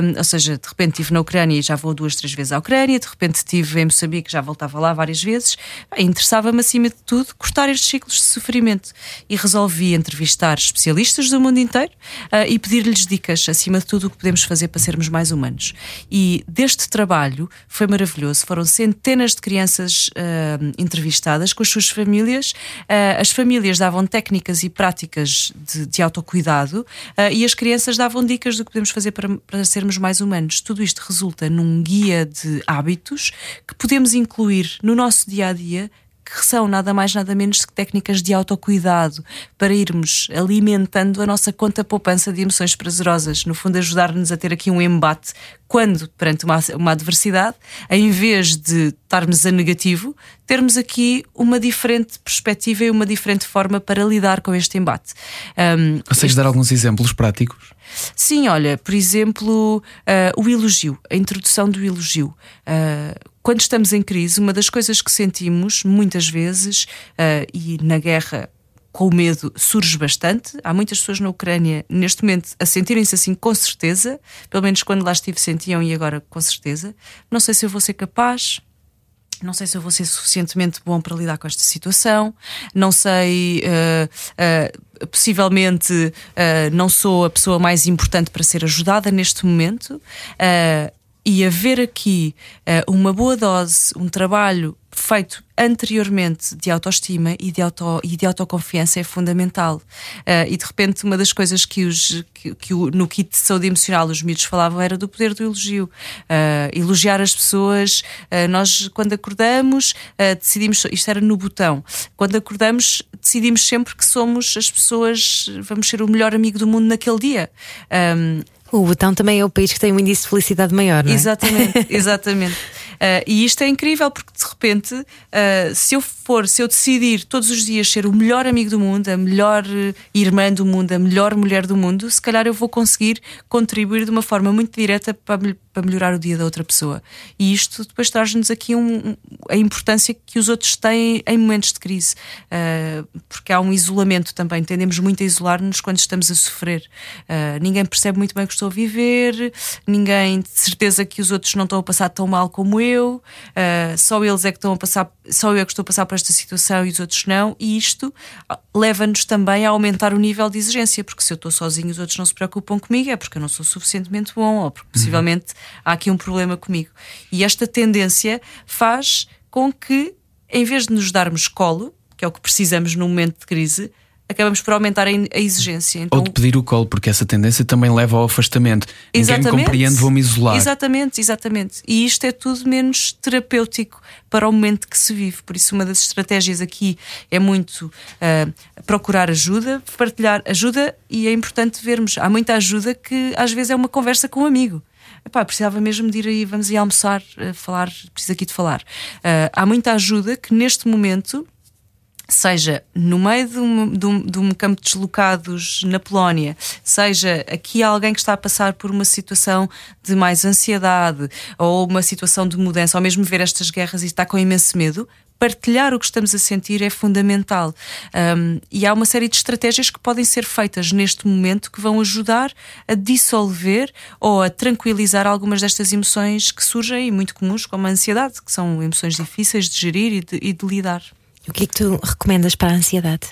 um, ou seja, de repente estive na Ucrânia e já vou duas, três vezes à Ucrânia, de repente estive em Moçambique já voltava lá várias vezes. Interessava-me, acima de tudo, cortar estes ciclos de sofrimento e resolvi entrevistar especialistas do mundo inteiro uh, e pedir-lhes dicas, acima de tudo, o que podemos fazer para sermos mais humanos. E deste trabalho foi maravilhoso, foram centenas de crianças uh, entrevistadas com as suas famílias, uh, as famílias davam técnicas e práticas de, de autocuidado e as crianças davam davam dicas do que podemos fazer para, para sermos mais humanos. Tudo isto resulta num guia de hábitos que podemos incluir no nosso dia a dia que são nada mais nada menos que técnicas de autocuidado para irmos alimentando a nossa conta poupança de emoções prazerosas, no fundo ajudar-nos a ter aqui um embate quando, perante uma, uma adversidade, em vez de estarmos a negativo, termos aqui uma diferente perspectiva e uma diferente forma para lidar com este embate. Um, Consegues este... dar alguns exemplos práticos? Sim, olha, por exemplo, uh, o elogio, a introdução do elogio. Uh, quando estamos em crise, uma das coisas que sentimos muitas vezes, uh, e na guerra com o medo surge bastante. Há muitas pessoas na Ucrânia neste momento a sentirem-se assim com certeza, pelo menos quando lá estive sentiam e agora com certeza. Não sei se eu vou ser capaz, não sei se eu vou ser suficientemente bom para lidar com esta situação, não sei, uh, uh, possivelmente uh, não sou a pessoa mais importante para ser ajudada neste momento. e haver aqui uma boa dose, um trabalho feito anteriormente de autoestima e de, auto, e de autoconfiança é fundamental. Uh, e de repente, uma das coisas que, os, que, que no kit de saúde emocional os miúdos falavam era do poder do elogio. Uh, elogiar as pessoas. Uh, nós, quando acordamos, decidimos. Isto era no botão. Quando acordamos, decidimos sempre que somos as pessoas. Vamos ser o melhor amigo do mundo naquele dia. Um, o Botão também é o país que tem um índice de felicidade maior, não é? Exatamente, <laughs> exatamente. Uh, e isto é incrível porque de repente, uh, se eu for, se eu decidir todos os dias ser o melhor amigo do mundo, a melhor eh, irmã do mundo, a melhor mulher do mundo, se calhar eu vou conseguir contribuir de uma forma muito direta para, para melhorar o dia da outra pessoa. E isto depois traz-nos aqui um, a importância que os outros têm em momentos de crise, uh, porque há um isolamento também. Tendemos muito a isolar-nos quando estamos a sofrer. ninguém percebe muito bem o que estou a viver, ninguém de certeza que os outros não estão a passar tão mal como eu uh, só eles é que estão a passar, só eu é que estou a passar por esta situação e os outros não, e isto leva-nos também a aumentar o nível de exigência, porque se eu estou sozinho os outros não se preocupam comigo, é porque eu não sou suficientemente bom, ou porque possivelmente uhum. Há aqui um problema comigo. E esta tendência faz com que, em vez de nos darmos colo, que é o que precisamos num momento de crise, acabamos por aumentar a exigência. Então, Ou de pedir o colo, porque essa tendência também leva ao afastamento. Exatamente. Ninguém me compreende, vou-me isolar. Exatamente, exatamente. E isto é tudo menos terapêutico para o momento que se vive. Por isso, uma das estratégias aqui é muito uh, procurar ajuda, partilhar ajuda, e é importante vermos. Há muita ajuda que às vezes é uma conversa com um amigo. Epá, precisava mesmo de ir aí, vamos ir almoçar, uh, falar, preciso aqui de falar. Uh, há muita ajuda que neste momento seja no meio de um, de, um, de um, campo de deslocados na Polónia, seja aqui alguém que está a passar por uma situação de mais ansiedade ou uma situação de mudança, ou mesmo ver estas guerras e está com imenso medo, partilhar o que estamos a sentir é fundamental. Um, e há uma série de estratégias que podem ser feitas neste momento que vão ajudar a dissolver ou a tranquilizar algumas destas emoções que surgem, muito comuns, como a ansiedade, que são emoções difíceis de gerir e de, e de lidar. O que é que tu recomendas para a ansiedade?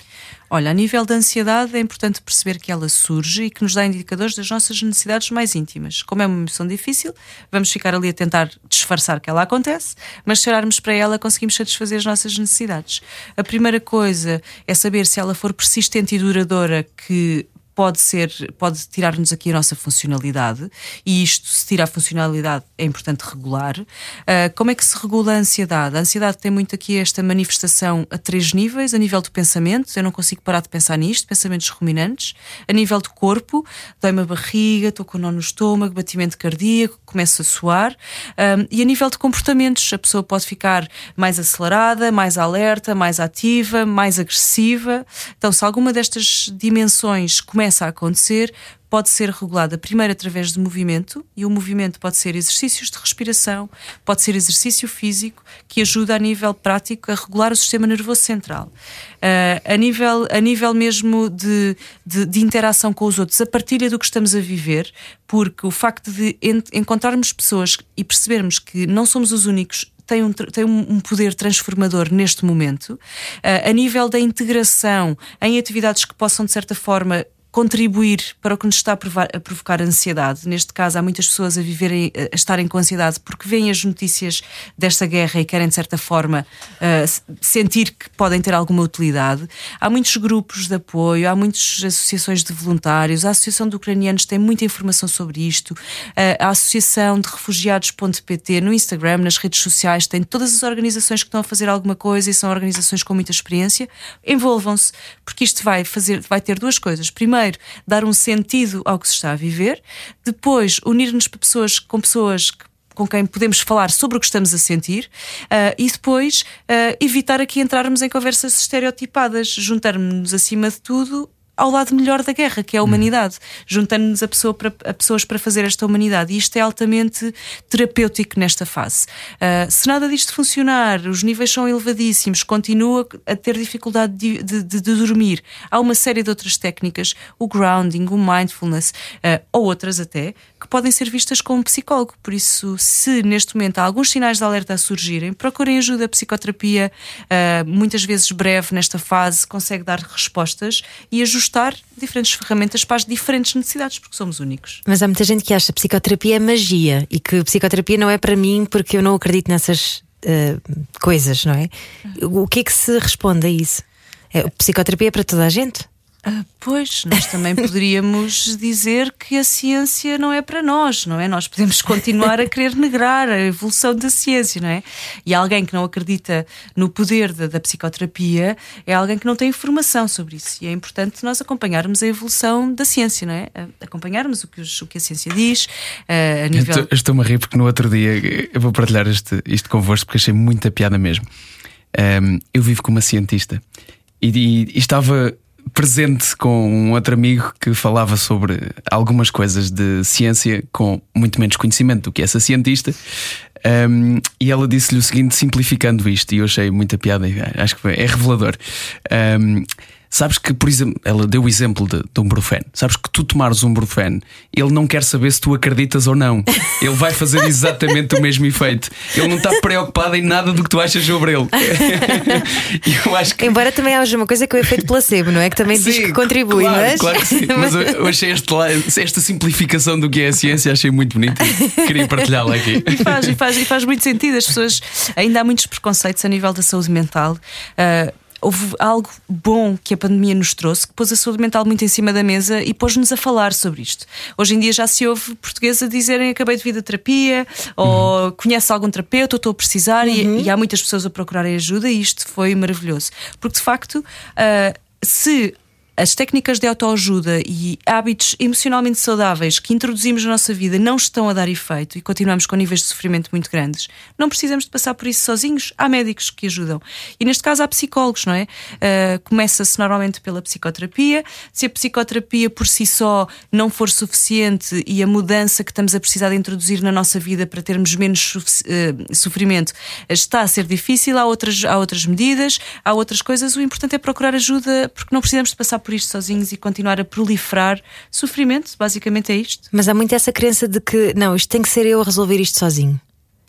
Olha, a nível da ansiedade é importante perceber que ela surge e que nos dá indicadores das nossas necessidades mais íntimas. Como é uma missão difícil, vamos ficar ali a tentar disfarçar que ela acontece, mas se olharmos para ela, conseguimos satisfazer as nossas necessidades. A primeira coisa é saber se ela for persistente e duradoura, que pode ser, pode tirar-nos aqui a nossa funcionalidade e isto, se tira a funcionalidade, é importante regular. Uh, como é que se regula a ansiedade? A ansiedade tem muito aqui esta manifestação a três níveis: a nível do pensamento, eu não consigo parar de pensar nisto, pensamentos ruminantes, a nível do corpo, dói-me a barriga, estou com nó no estômago, batimento cardíaco, começo a suar, um, e a nível de comportamentos, a pessoa pode ficar mais acelerada, mais alerta, mais ativa, mais agressiva. Então, se alguma destas dimensões começa a acontecer, pode ser regulada primeiro através de movimento, e o movimento pode ser exercícios de respiração, pode ser exercício físico, que ajuda a nível prático a regular o sistema nervoso central. Uh, a, nível, a nível mesmo de, de, de, interação com os outros, a partilha do que estamos a viver, porque o facto de encontrarmos pessoas e percebermos que não somos os únicos tem um, tem um poder transformador neste momento. Uh, a nível da integração em atividades que possam, de certa forma, contribuir para o que nos está a, provocar ansiedade. Neste caso, há muitas pessoas a viverem, a estarem com ansiedade porque veem as notícias desta guerra e querem, de certa forma, uh, sentir que podem ter alguma utilidade. Há muitos grupos de apoio, há muitas associações de voluntários, a Associação de Ucranianos tem muita informação sobre isto, uh, a Associação de Refugiados.pt no Instagram, nas redes sociais, tem todas as organizações que estão a fazer alguma coisa e são organizações com muita experiência. Envolvam-se, porque isto vai fazer, vai ter duas coisas. Primeiro, primeiro, dar um sentido ao que se está a viver, depois, unir-nos pessoas, com pessoas que com quem podemos falar sobre o que estamos a sentir uh, e depois uh, evitar aqui entrarmos em conversas estereotipadas, juntarmos-nos acima de tudo ao lado melhor da guerra, que é a humanidade, juntando-nos a, pessoa para, a pessoas para fazer esta humanidade. E isto é altamente terapêutico nesta fase. Uh, se nada disto funcionar, os níveis são elevadíssimos, continua a ter dificuldade de, de, de, de dormir. Há uma série de outras técnicas, o grounding, o mindfulness, uh, ou outras até, que podem ser vistas com um psicólogo. Por isso, se neste momento há alguns sinais de alerta a surgirem, procurem ajuda. Psicoterapia, uh, muitas vezes breve nesta fase, consegue dar respostas e ajustar ajustar diferentes ferramentas para as diferentes necessidades, porque somos únicos. Mas há muita gente que acha que psicoterapia é magia e que psicoterapia não é para mim porque eu não acredito nessas uh, coisas, não é? O que é que se responde a isso? É, psicoterapia é para toda a gente? Ah, pois, nós também poderíamos dizer que a ciência não é para nós, não é? Nós podemos continuar a querer negrar a evolução da ciência, não é? E alguém que não acredita no poder da, da psicoterapia é alguém que não tem informação sobre isso. E é importante nós acompanharmos a evolução da ciência, não é? Acompanharmos o que, o que a ciência diz a nível. Estou-me a rir porque no outro dia eu vou partilhar este, isto convosco porque achei muita piada mesmo. Um, eu vivo como uma cientista e, e, e estava presente com um outro amigo que falava sobre algumas coisas de ciência com muito menos conhecimento do que essa cientista. Um, e ela disse-lhe o seguinte, simplificando isto, e eu achei muita piada, acho que é revelador. Um, Sabes que, por exemplo, ela deu o exemplo de, de um brufeno. Sabes que tu tomares um brufeno, ele não quer saber se tu acreditas ou não. Ele vai fazer exatamente o mesmo efeito. Ele não está preocupado em nada do que tu achas sobre ele. <laughs> eu acho que... Embora também haja uma coisa que é o efeito placebo, não é? Que também sim, diz que contribui, claro, mas. Claro que sim. <laughs> Mas eu achei este, esta simplificação do que é a ciência, achei muito bonita. Queria partilhá-la aqui. E faz, e, faz, e faz muito sentido. As pessoas ainda há muitos preconceitos a nível da saúde mental. Uh, houve algo bom que a pandemia nos trouxe, que pôs a saúde mental muito em cima da mesa e pôs-nos a falar sobre isto. Hoje em dia já se ouve portugueses a dizerem acabei de vir da terapia, uhum. ou conhece algum terapeuta, ou estou a precisar, uhum. e, e, há muitas pessoas a procurarem ajuda, e isto foi maravilhoso. Porque de facto, uh, se as técnicas de autoajuda e hábitos emocionalmente saudáveis que introduzimos na nossa vida não estão a dar efeito e continuamos com níveis de sofrimento muito grandes, não precisamos de passar por isso sozinhos. Há médicos que ajudam. E neste caso há psicólogos, não é? Uh, Começa-se normalmente pela psicoterapia. Se a psicoterapia por si só não for suficiente e a mudança que estamos a precisar de introduzir na nossa vida para termos menos uh, sofrimento está a ser difícil, há outras, há outras medidas, há outras coisas. O importante é procurar ajuda porque não precisamos de passar por isto sozinhos e continuar a proliferar sofrimento, basicamente é isto. Mas há muito essa crença de que não, isto tem que ser eu a resolver isto sozinho.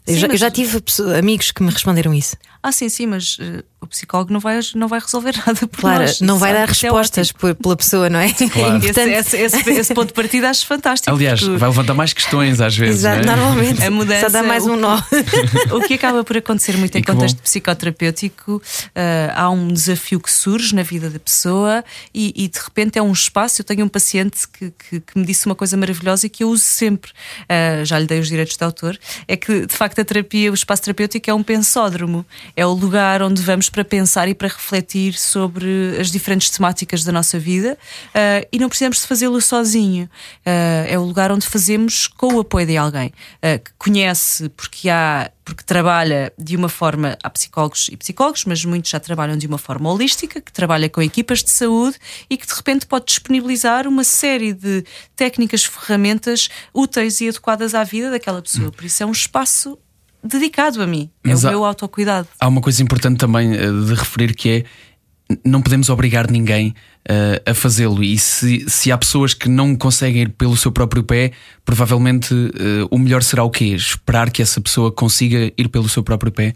Sim, eu, já, mas... eu já tive amigos que me responderam isso. Ah, sim, sim, mas uh, o psicólogo não vai, não vai resolver <laughs> nada por claro, nós. Não vai dar é respostas é por, pela pessoa, não é? Claro. esse, esse, esse, esse, <laughs> ponto de partida acho fantástico. Aliás, porque... vai levantar mais questões às vezes. Exato, é? normalmente. A mudança, Só dá mais um nó. <laughs> o que acaba por acontecer muito em contexto bom. psicoterapêutico, uh, há um desafio que surge na vida da pessoa e, e, de repente é um espaço. Eu tenho um paciente que, que, que me disse uma coisa maravilhosa e que eu uso sempre, uh, já lhe dei os direitos de autor, é que de facto a terapia, o espaço terapêutico é um pensódromo, é o lugar lugar onde vamos para pensar e para refletir sobre as diferentes temáticas da nossa vida uh, e não precisamos de fazê-lo sozinho. Uh, é o lugar onde fazemos com o apoio de alguém uh, que conhece, porque há porque trabalha de uma forma, há psicólogos e psicólogos, mas muitos já trabalham de uma forma holística, que trabalha com equipas de saúde e que de repente pode disponibilizar uma série de técnicas, ferramentas úteis e adequadas à vida daquela pessoa. Por isso é um espaço dedicado a mim. Mas é o meu autocuidado. Há uma coisa importante também eh, de referir que é não podemos obrigar ninguém uh, a fazê-lo. E se, se há pessoas que não conseguem ir pelo seu próprio pé, provavelmente uh, o melhor será o quê? Esperar que essa pessoa consiga ir pelo seu próprio pé?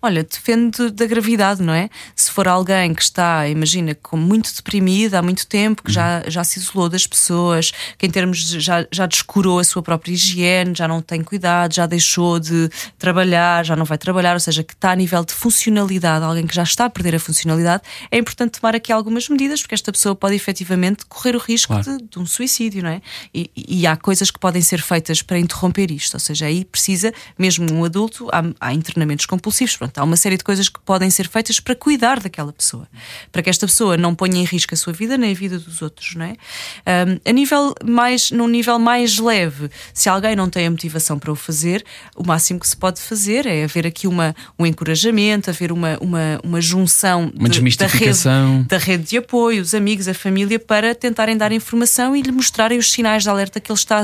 Olha, depende da gravidade, não é? Se for alguém que está, imagina, como muito deprimido há muito tempo, que já, já se isolou das pessoas, que em termos de, já, já descurou a sua própria higiene, já não tem cuidado, já deixou de trabalhar, já não vai trabalhar, ou seja, que está a nível de funcionalidade, alguém que já está a perder a funcionalidade, é importante tomar aqui algumas medidas, porque esta pessoa pode efetivamente correr o risco claro. de, de, um suicídio, não é? E, e, há coisas que podem ser feitas para interromper isto, ou seja, aí precisa, mesmo um adulto, há, há internamentos compulsivos pronto, há uma série de coisas que podem ser feitas para cuidar daquela pessoa, para que esta pessoa não ponha em risco a sua vida nem a vida dos outros, não é? Um, a nível mais, num nível mais leve, se alguém não tem a motivação para o fazer, o máximo que se pode fazer é haver aqui uma, um encorajamento, haver uma, uma, uma junção uma de, da, rede, da rede de apoio, os amigos, a família, para tentarem dar informação e lhe mostrarem os sinais de alerta que ele está a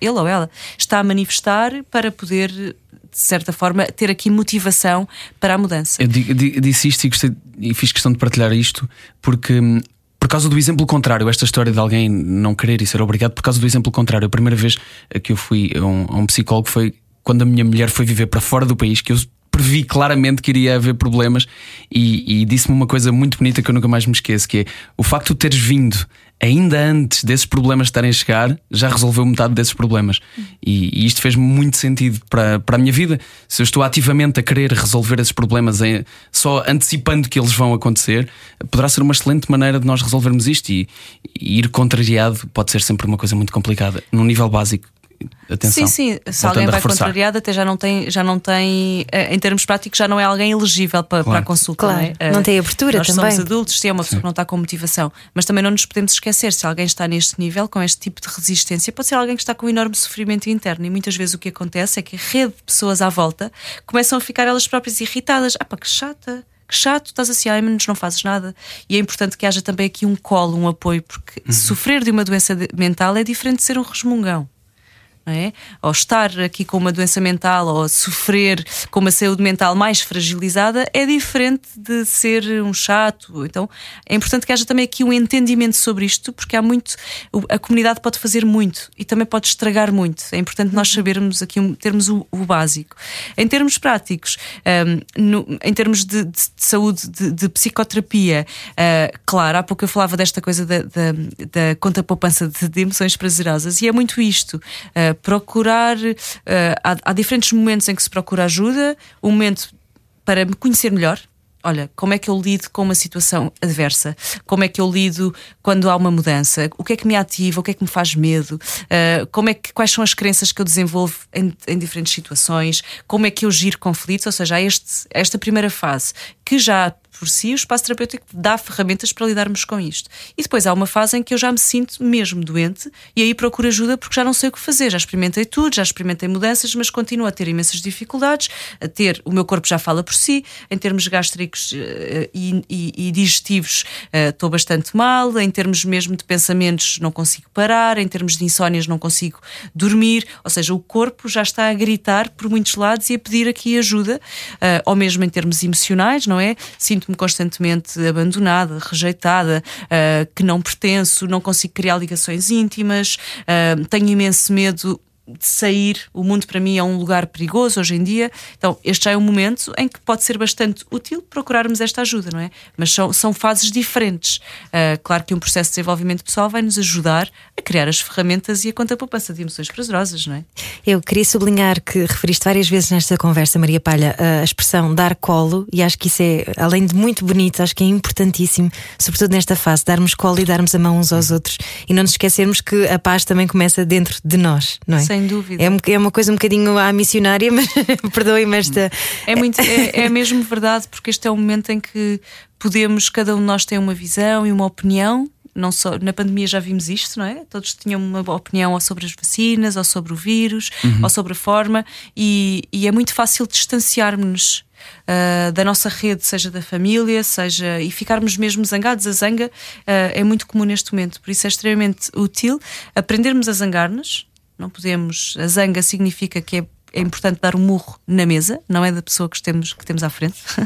ele ou ela está a manifestar para poder de certa forma, ter aqui motivação para a mudança. Eu disse isto e, gostei, e fiz questão de partilhar isto porque hum, por causa do exemplo contrário, esta história de alguém não querer e ser obrigado, por causa do exemplo contrário, a primeira vez que eu fui a um, a um psicólogo foi quando a minha mulher foi viver para fora do país, que eu previ claramente que iria haver problemas e, e disse-me uma coisa muito bonita que eu nunca mais me esqueço: que é o facto de teres vindo ainda antes desses problemas estarem a chegar, já resolveu metade desses problemas. E, e isto fez muito sentido para, para a minha vida. Se eu estou ativamente a querer resolver esses problemas em, só antecipando que eles vão acontecer, poderá ser uma excelente maneira de nós resolvermos isto. E, e ir contrariado pode ser sempre uma coisa muito complicada, num nível básico atenção. Sim, sim. Se alguém vai contrariado, até já não tem, já não tem, eh, em termos práticos, já não é alguém elegível para, claro. para a consulta. Claro. Não, é? não tem abertura Nós também. somos adultos, sim, é uma pessoa sim. que não está com motivação. Mas também não nos podemos esquecer, se alguém está neste nível, com este tipo de resistência, pode ser alguém que está com um enorme sofrimento interno. E muitas vezes o que acontece é que a rede de pessoas à volta começam a ficar elas próprias irritadas. Ah, pá, que chata que chato, estás assim, ai, menos não fazes nada. E é importante que haja também aqui um colo, um apoio, porque uhum. sofrer de uma doença mental é diferente de ser um resmungão é? Ou estar aqui com uma doença mental ou sofrer com uma saúde mental mais fragilizada é diferente de ser um chato. Então é importante que haja também aqui um entendimento sobre isto, porque há muito. A comunidade pode fazer muito e também pode estragar muito. É importante nós sabermos aqui, termos o, o básico. Em termos práticos, um, no, em termos de, de, de saúde, de, de psicoterapia, uh, claro, há pouco eu falava desta coisa da, da, da conta poupança de, de emoções prazerosas e é muito isto. Uh, procurar. Uh, há, há diferentes momentos em que se procura ajuda. Um momento para me conhecer melhor, olha, como é que eu lido com uma situação adversa? Como é que eu lido quando há uma mudança? O que é que me ativa? O que é que me faz medo? Uh, como é que, quais são as crenças que eu desenvolvo em, em, diferentes situações? Como é que eu giro conflitos? Ou seja, há este, esta primeira fase que já por si, o espaço terapêutico dá ferramentas para lidarmos com isto. E depois há uma fase em que eu já me sinto mesmo doente e aí procuro ajuda porque já não sei o que fazer. Já experimentei tudo, já experimentei mudanças, mas continuo a ter imensas dificuldades. A ter, o meu corpo já fala por si, em termos gástricos uh, e, e, digestivos uh, estou bastante mal, em termos mesmo de pensamentos não consigo parar, em termos de insónias não consigo dormir. Ou seja, o corpo já está a gritar por muitos lados e a pedir aqui ajuda, uh, ou mesmo em termos emocionais, não é? Sinto sinto-me constantemente abandonada, rejeitada, uh, que não pertenço, não consigo criar ligações íntimas, uh, tenho imenso medo sair. O mundo para mim é um lugar perigoso hoje em dia. Então, este já é um momento em que pode ser bastante útil procurarmos esta ajuda, não é? Mas são, são fases diferentes. Uh, claro que um processo de desenvolvimento pessoal vai nos ajudar a criar as ferramentas e a conta poupança de emoções prazerosas, não é? Eu queria sublinhar que referiste várias vezes nesta conversa, Maria Palha, a expressão dar colo, e acho que isso é, além de muito bonito, acho que é importantíssimo, sobretudo nesta fase, darmos colo e darmos a mão uns aos outros e não nos esquecermos que a paz também começa dentro de nós, não é? Sem dúvida. É, é uma coisa um bocadinho à missionária, <laughs> mas perdoem-me esta. É, muito, é, é mesmo verdade, porque este é o momento em que podemos, cada um de nós tem uma visão e uma opinião não só na pandemia já vimos isto, não é? Todos tinham uma opinião ou sobre as vacinas, ou sobre o vírus, uhum. ou sobre a forma, e, e é muito fácil distanciarmos-nos Uh, da nossa rede, seja da família, seja e ficarmos mesmo zangados. A zanga uh, é muito comum neste momento, por isso é extremamente útil aprendermos a zangar-nos, não podemos. A zanga significa que é é importante dar um murro na mesa, não é da pessoa que temos, que temos à frente. uh,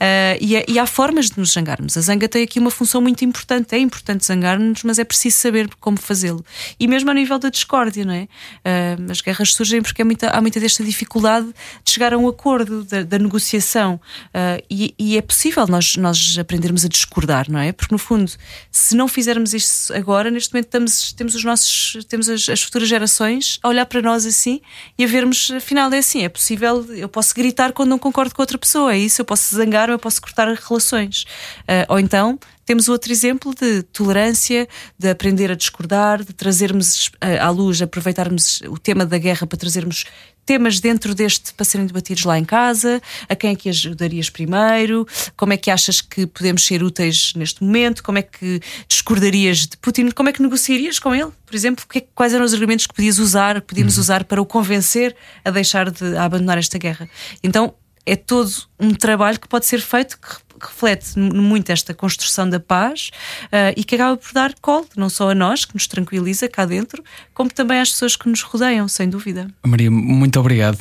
<laughs> e, é, e, há formas de nos zangarmos. A zanga tem aqui uma função muito importante. É importante zangar-nos, mas é preciso saber como fazê-lo. E mesmo a nível da discórdia, não é? Uh, as guerras surgem porque há muita, há muita desta dificuldade de chegar a um acordo, da, da negociação. Uh, e, e, é possível nós, nós aprendermos a discordar, não é? Porque no fundo, se não fizermos isto agora, neste momento estamos, temos os nossos, temos as, as futuras gerações a olhar para nós assim e a vermos afinal é assim, é possível, eu posso gritar quando não concordo com outra pessoa, é isso, eu posso zangar, eu posso cortar relações. Uh, ou então temos outro exemplo de tolerância, de aprender a discordar, de trazermos à luz, aproveitarmos o tema da guerra para trazermos temas dentro deste para serem debatidos lá em casa? A quem é que ajudarias primeiro? Como é que achas que podemos ser úteis neste momento? Como é que discordarias de Putin? Como é que negociarias com ele? Por exemplo, é quais eram os argumentos que podias usar, podíamos uhum. usar para o convencer a deixar de a abandonar esta guerra? Então é todo um trabalho que pode ser feito que reflete muito esta construção da paz uh, e que acaba por dar colo, não só a nós, que nos tranquiliza cá dentro, como também às pessoas que nos rodeiam, sem dúvida. Maria, muito obrigado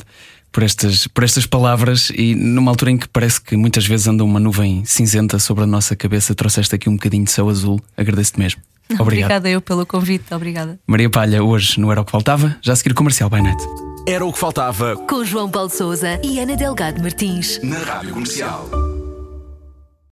por estas, por estas palavras e numa altura em que parece que muitas vezes anda uma nuvem cinzenta sobre a nossa cabeça, trouxeste aqui um bocadinho de céu azul. Agradeço-te mesmo. <laughs> Obrigado. Obrigada eu pelo convite, obrigada. Maria Palha, hoje não era o que faltava, já a seguir comercial by night. Era o que faltava com João Paulo Souza e Ana Delgado Martins na Rádio Comercial.